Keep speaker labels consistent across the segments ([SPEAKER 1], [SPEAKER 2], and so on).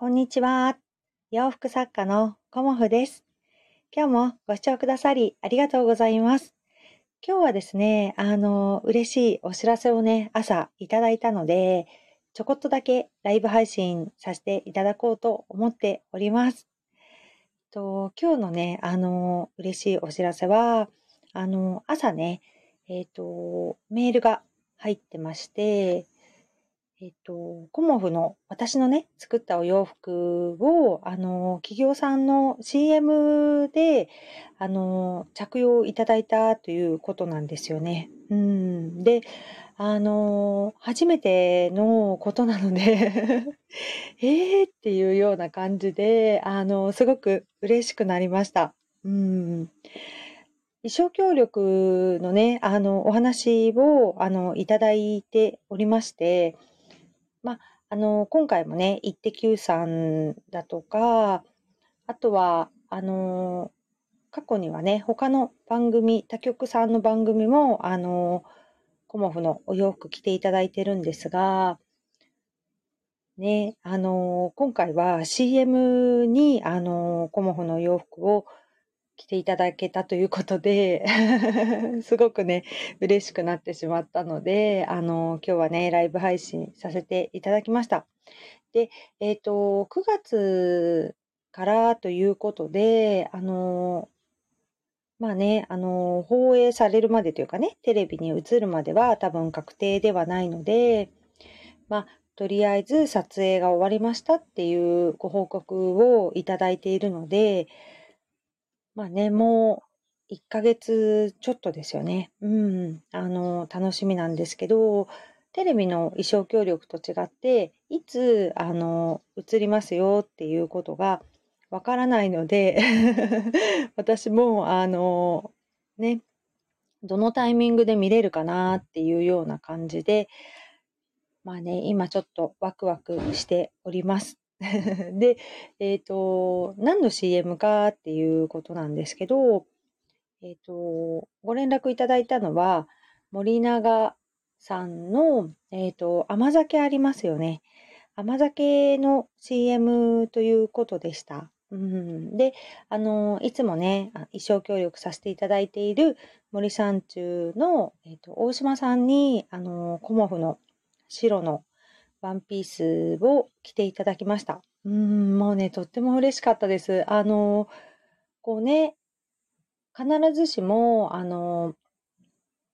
[SPEAKER 1] こんにちは。洋服作家のコモフです。今日もご視聴くださりありがとうございます。今日はですね、あの、嬉しいお知らせをね、朝いただいたので、ちょこっとだけライブ配信させていただこうと思っております。と今日のね、あの、嬉しいお知らせは、あの、朝ね、えっ、ー、と、メールが入ってまして、えっと、コモフの私のね、作ったお洋服を、あの、企業さんの CM で、あの、着用いただいたということなんですよね。うん。で、あの、初めてのことなので えーっていうような感じで、あの、すごく嬉しくなりました。うん。衣装協力のね、あの、お話を、あの、いただいておりまして、まあ、あの、今回もね、イッテ Q さんだとか、あとは、あの、過去にはね、他の番組、他局さんの番組も、あの、コモフのお洋服着ていただいてるんですが、ね、あの、今回は CM に、あの、コモフの洋服を来ていただけたということで すごくね、嬉しくなってしまったので、あの、今日はね、ライブ配信させていただきました。で、えっ、ー、と、9月からということで、あの、まあね、あの、放映されるまでというかね、テレビに映るまでは多分確定ではないので、まあ、とりあえず撮影が終わりましたっていうご報告をいただいているので、まあね、もう1ヶ月ちょっとですよね。うん。あの、楽しみなんですけど、テレビの衣装協力と違って、いつ、あの、映りますよっていうことがわからないので 私も、あの、ね、どのタイミングで見れるかなっていうような感じで、まあね、今ちょっとワクワクしております。で、えっ、ー、と、何の CM かっていうことなんですけど、えっ、ー、と、ご連絡いただいたのは、森永さんの、えっ、ー、と、甘酒ありますよね。甘酒の CM ということでした。うん、で、あの、いつもね、衣装協力させていただいている森三中の、えっ、と、大島さんに、あの、コモフの白のワンピースを着ていただきました。うん、もうね、とっても嬉しかったです。あの、こうね、必ずしも、あの、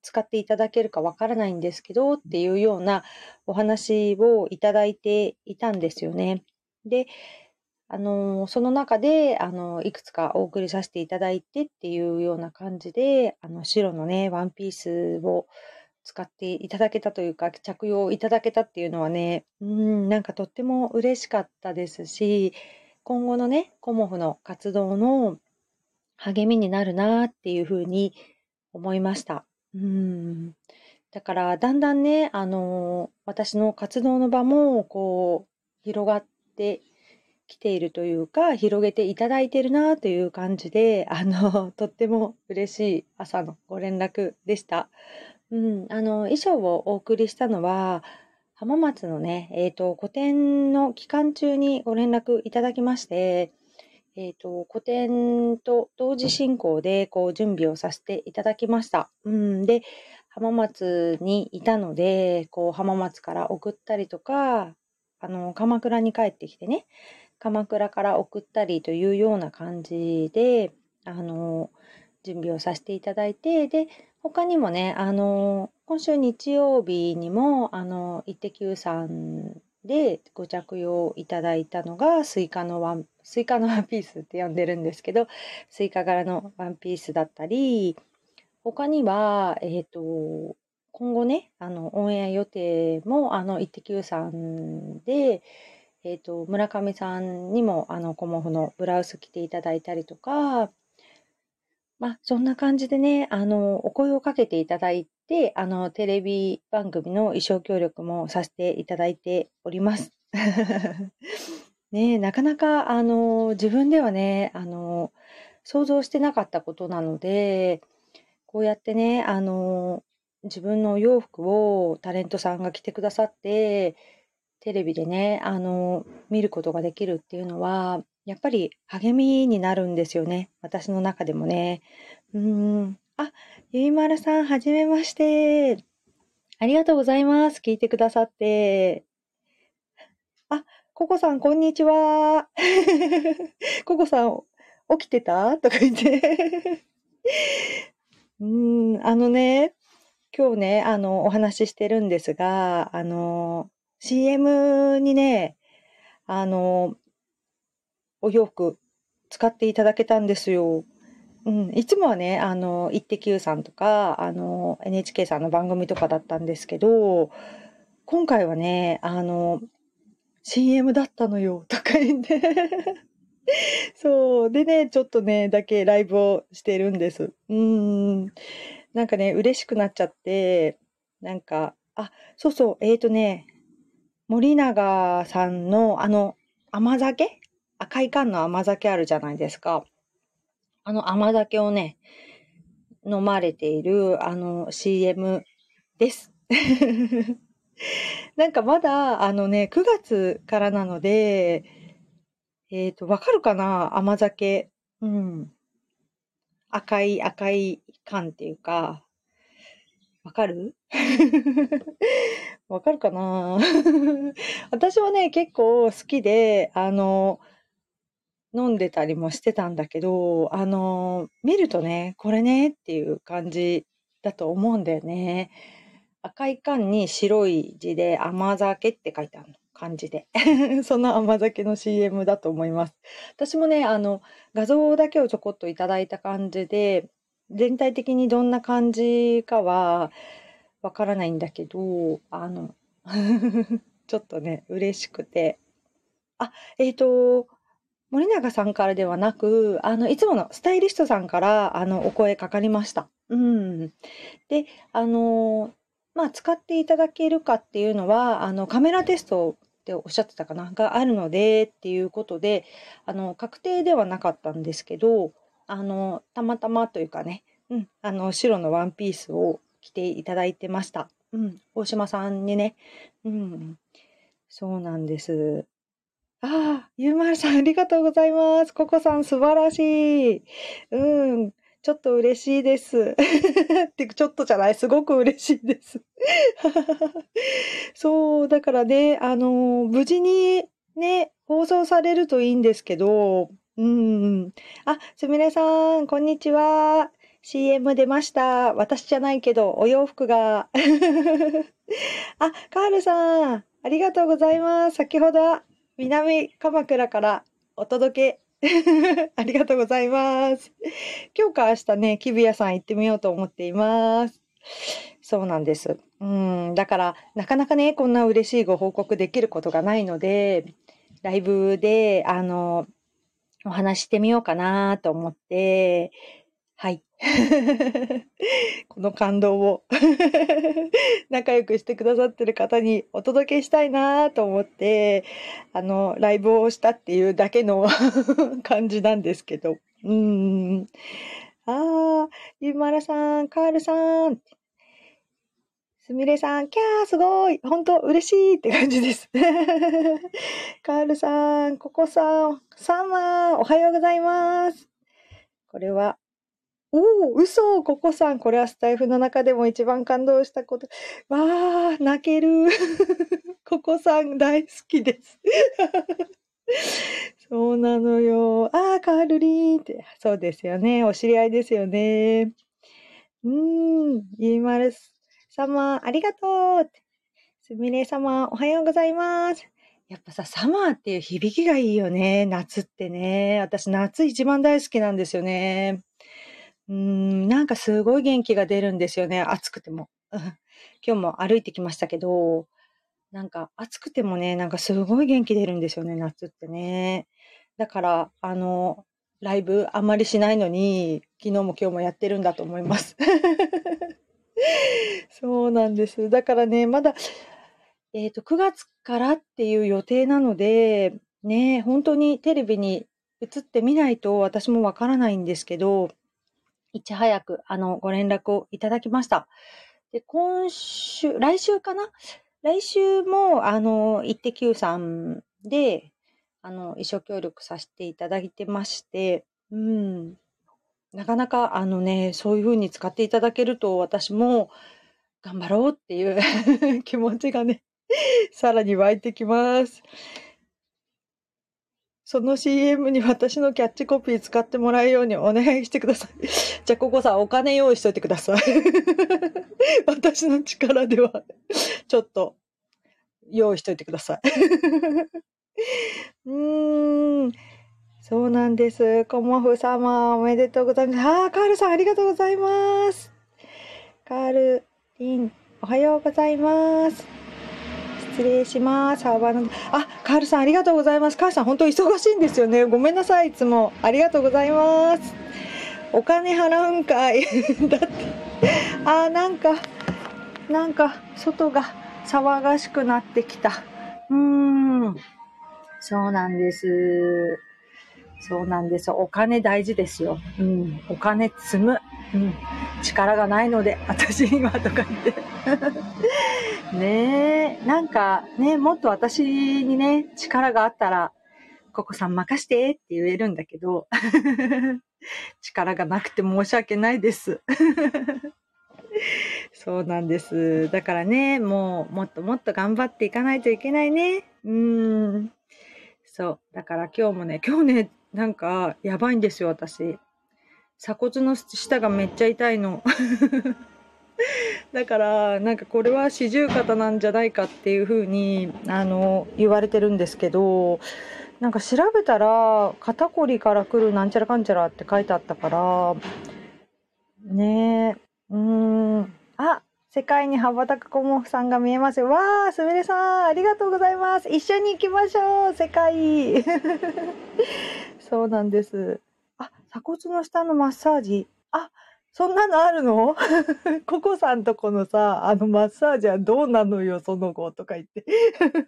[SPEAKER 1] 使っていただけるかわからないんですけどっていうようなお話をいただいていたんですよね。で、あの、その中で、あの、いくつかお送りさせていただいてっていうような感じで、あの、白のね、ワンピースを使っていただけたというか、着用いただけたっていうのはね、うん、なんかとっても嬉しかったですし、今後のね、コモフの活動の励みになるなっていうふうに思いました。うん。だから、だんだんね、あの、私の活動の場も、こう、広がってきているというか、広げていただいているなという感じで、あの、とっても嬉しい朝のご連絡でした。うん、あの、衣装をお送りしたのは、浜松のね、えっ、と、個展の期間中にご連絡いただきまして、えっ、と、個展と同時進行で、こう、準備をさせていただきました。うん、で、浜松にいたので、こう、浜松から送ったりとか、あの、鎌倉に帰ってきてね、鎌倉から送ったりというような感じで、あの、準備をさせていただいて、で、他にもね、あの、今週日曜日にも、あの、イッテ Q さんでご着用いただいたのが、スイカのワン、スイカのワンピースって呼んでるんですけど、スイカ柄のワンピースだったり、他には、えっ、ー、と、今後ね、あの、オンエア予定も、あの、イッテ Q さんで、えっ、ー、と、村上さんにも、あの、コモフのブラウス着ていただいたりとか、まあ、そんな感じでね、あの、お声をかけていただいて、あの、テレビ番組の衣装協力もさせていただいております。ねなかなか、あの、自分ではね、あの、想像してなかったことなので、こうやってね、あの、自分のお洋服をタレントさんが着てくださって、テレビでね、あの、見ることができるっていうのは、やっぱり励みになるんですよね。私の中でもね。うーん。あ、ゆいまるさん、はじめまして。ありがとうございます。聞いてくださって。あ、ココさん、こんにちは。ココさん、起きてた？とか言ってうーん、あのね、今日ね、あの、お話ししてるんですが、あの、CM にね、あの、お洋服使っていただけたんですよ。うん、いつもはね、あの、イッテ Q さんとか、あの、NHK さんの番組とかだったんですけど、今回はね、あの、CM だったのよ、とか言ってそう。でね、ちょっとね、だけライブをしてるんです。うん。なんかね、嬉しくなっちゃって、なんか、あ、そうそう、えっ、ー、とね、森永さんのあの甘酒赤い缶の甘酒あるじゃないですか。あの甘酒をね、飲まれているあの CM です。なんかまだあのね、9月からなので、えっ、ー、と、わかるかな？甘酒。うん。赤い赤い缶っていうか、わかる？わかるかな？私はね、結構好きで、あの、飲んでたりもしてたんだけど、あの、見るとね、これねっていう感じだと思うんだよね。赤い缶に白い字で甘酒って書いてあるの。感じで。その甘酒の CM だと思います。私もね、あの、画像だけをちょこっといただいた感じで、全体的にどんな感じかはわからないんだけど、あの、ちょっとね、嬉しくて。あ、えっ、ー、と、森永さんからではなく、あの、いつものスタイリストさんから、あの、お声かかりました。うん。で、あの、まあ、使っていただけるかっていうのは、あの、カメラテストっておっしゃってたかな？があるのでっていうことで、あの、確定ではなかったんですけど、あの、たまたまというかね、うん、あの、白のワンピースを着ていただいてました。うん、大島さんにね、うん、そうなんです。ああ、ゆうまるさんありがとうございます。ココさん素晴らしい。うん、ちょっと嬉しいです。ってちょっとじゃない、すごく嬉しいです。そう、だからね、あの、無事にね、放送されるといいんですけど、うん。あ、すみれさん、こんにちは。CM 出ました。私じゃないけど、お洋服が。あ、カールさん、ありがとうございます。先ほど、南鎌倉からお届け。ありがとうございます。今日か明日ね、キビヤさん行ってみようと思っています。そうなんです。うん、だから、なかなかね、こんな嬉しいご報告できることがないので、ライブで、あの、お話してみようかなと思って、はい。この感動を 仲良くしてくださってる方にお届けしたいなと思って、あの、ライブをしたっていうだけの 感じなんですけど。うん。ああ、ゆまらさん、カールさん。すみれさん、キャー、すごい本当嬉しいって感じです。カールさん、ココさん、サンマー、おはようございます。これは、おお、嘘ココさん、これはスタイフの中でも一番感動したこと。わー、泣ける。ココさん大好きです。そうなのよ。あー、カールリーって。そうですよね。お知り合いですよね。うーん、ゆいまる様、ありがとう。すみれ様、おはようございます。やっぱさ、サマーっていう響きがいいよね。夏ってね。私、夏一番大好きなんですよね。うん、なんかすごい元気が出るんですよね。暑くても。今日も歩いてきましたけど、なんか暑くてもね、なんかすごい元気出るんですよね、夏ってね。だから、あの、ライブあんまりしないのに、昨日も今日もやってるんだと思います。そうなんです。だからね、まだ、えっ、ー、と、9月からっていう予定なので、ね、本当にテレビに映ってみないと私もわからないんですけど、いち早く、あの、ご連絡をいただきました。で、今週、来週かな？来週も、あの、イッテ Q さんで、あの、一生協力させていただいてまして、うん。なかなか、あのね、そういう風に使っていただけると、私も頑張ろうっていう 気持ちがね、さらに湧いてきます。その CM に私のキャッチコピー使ってもらえるようにお願いしてください。じゃあ、ここさ、お金用意しといてください。私の力では、ちょっと、用意しといてください。うーん。そうなんです。コモフ様、おめでとうございます。あー、カールさん、ありがとうございます。カール、リン、おはようございます。失礼します。あ、カールさんありがとうございます。カールさん本当忙しいんですよね。ごめんなさい。いつも。ありがとうございます。お金払うんかい。だって。あ、なんか、なんか、外が騒がしくなってきた。うーん。そうなんです。そうなんです。お金大事ですよ。うん。お金積む。うん。力がないので、私にはとか言って。ねえ、なんかね、もっと私にね、力があったら、ココさん任してって言えるんだけど、力がなくて申し訳ないです。そうなんです。だからね、もうもっともっと頑張っていかないといけないね。うん。そう。だから今日もね、今日ね、なんかやばいんですよ、私。鎖骨の下がめっちゃ痛いの。だからなんかこれは四十肩なんじゃないかっていうふうにあの言われてるんですけどなんか調べたら肩こりから来るなんちゃらかんちゃらって書いてあったからねえうんあ世界に羽ばたくコモフさんが見えますよ。わあ、すみれさん、ありがとうございます。一緒に行きましょう、世界。そうなんです。あ、鎖骨の下のマッサージ。そんなのあるの？ココさんとこのさ、あのマッサージはどうなのよ、その後とか言って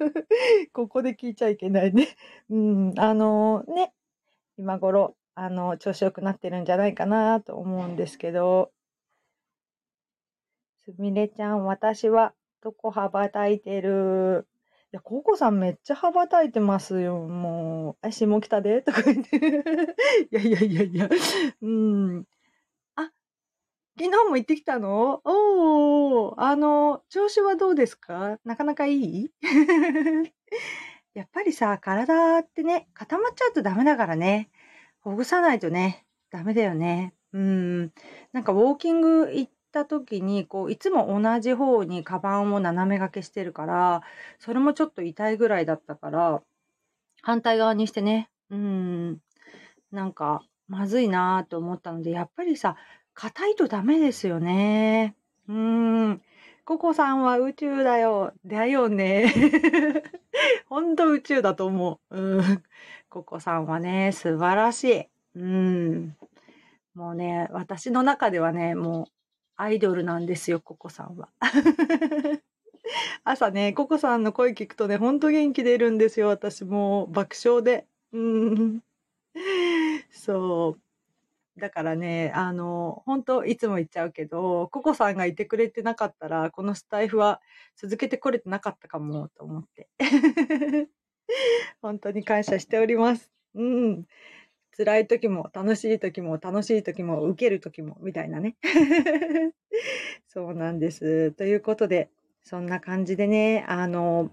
[SPEAKER 1] ここで聞いちゃいけないね。うん、あのね、今頃、あの、調子良くなってるんじゃないかなと思うんですけど。すみれちゃん、私はどこ羽ばたいてる？いや、ココさんめっちゃ羽ばたいてますよ、もう。あ、下北で？とか言って いやいやいやいや。うん。昨日も行ってきたの？おー、あの、調子はどうですか？なかなかいい？やっぱりさ、体ってね、固まっちゃうとダメだからね。ほぐさないとね、ダメだよね。うん。なんかウォーキング行った時に、こう、いつも同じ方にカバンを斜め掛けしてるから、それもちょっと痛いぐらいだったから、反対側にしてね、うん。なんか、まずいなーと思ったので、やっぱりさ、硬いとダメですよね。うーん。ココさんは宇宙だよ。だよね。ほんと宇宙だと思う。うん。ココさんはね、素晴らしい。うん。もうね、私の中ではね、もうアイドルなんですよ、ココさんは。朝ね、ココさんの声聞くとね、ほんと元気出るんですよ、私も爆笑で。うん。そう。だからね、あの、本当いつも言っちゃうけど、ココさんがいてくれてなかったら、このスタイフは続けてこれてなかったかも、と思って。本当に感謝しております。うん。辛い時も、楽しい時も、楽しい時も、受ける時も、みたいなね。そうなんです。ということで、そんな感じでね、あの、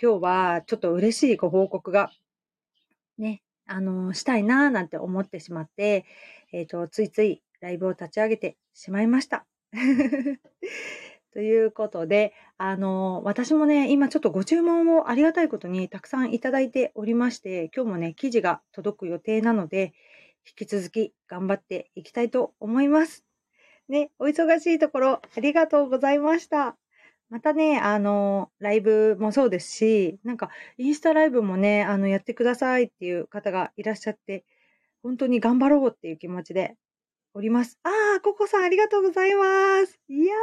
[SPEAKER 1] 今日はちょっと嬉しいご報告が、ね、あの、したいなーなんて思ってしまって、えっ、ー、と、ついついライブを立ち上げてしまいました。ということで、あの、私もね、今ちょっとご注文をありがたいことにたくさんいただいておりまして、今日もね、記事が届く予定なので、引き続き頑張っていきたいと思います。ね、お忙しいところありがとうございました。またね、あの、ライブもそうですし、なんか、インスタライブもね、あの、やってくださいっていう方がいらっしゃって、本当に頑張ろうっていう気持ちでおります。ああ、ココさんありがとうございます。いや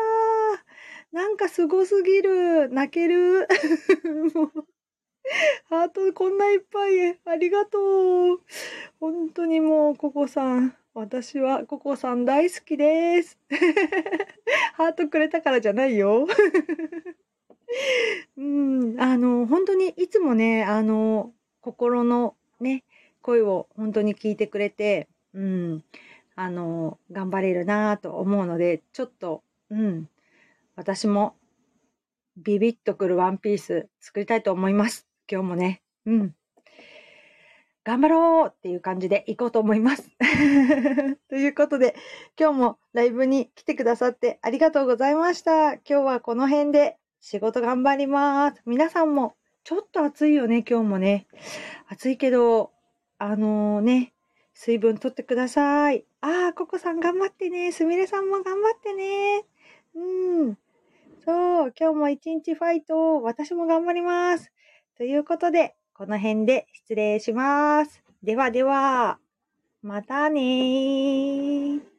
[SPEAKER 1] ー、なんかすごすぎる。泣ける。もう、ハートこんないっぱい。ありがとう。本当にもう、ココさん。私はココさん大好きです。ハートくれたからじゃないよ。うん、あの、本当にいつもね、あの、心のね、声を本当に聞いてくれて、うん、あの、頑張れるなと思うので、ちょっと、うん、私もビビッとくるワンピース作りたいと思います。今日もね。うん。頑張ろうっていう感じで行こうと思います。ということで、今日もライブに来てくださってありがとうございました。今日はこの辺で仕事頑張ります。皆さんもちょっと暑いよね、今日もね。暑いけど、あのー、ね、水分取ってください。ああ、ココさん頑張ってね。すみれさんも頑張ってね。うん。そう、今日も一日ファイト。私も頑張ります。ということで、この辺で失礼します。ではでは、またねー。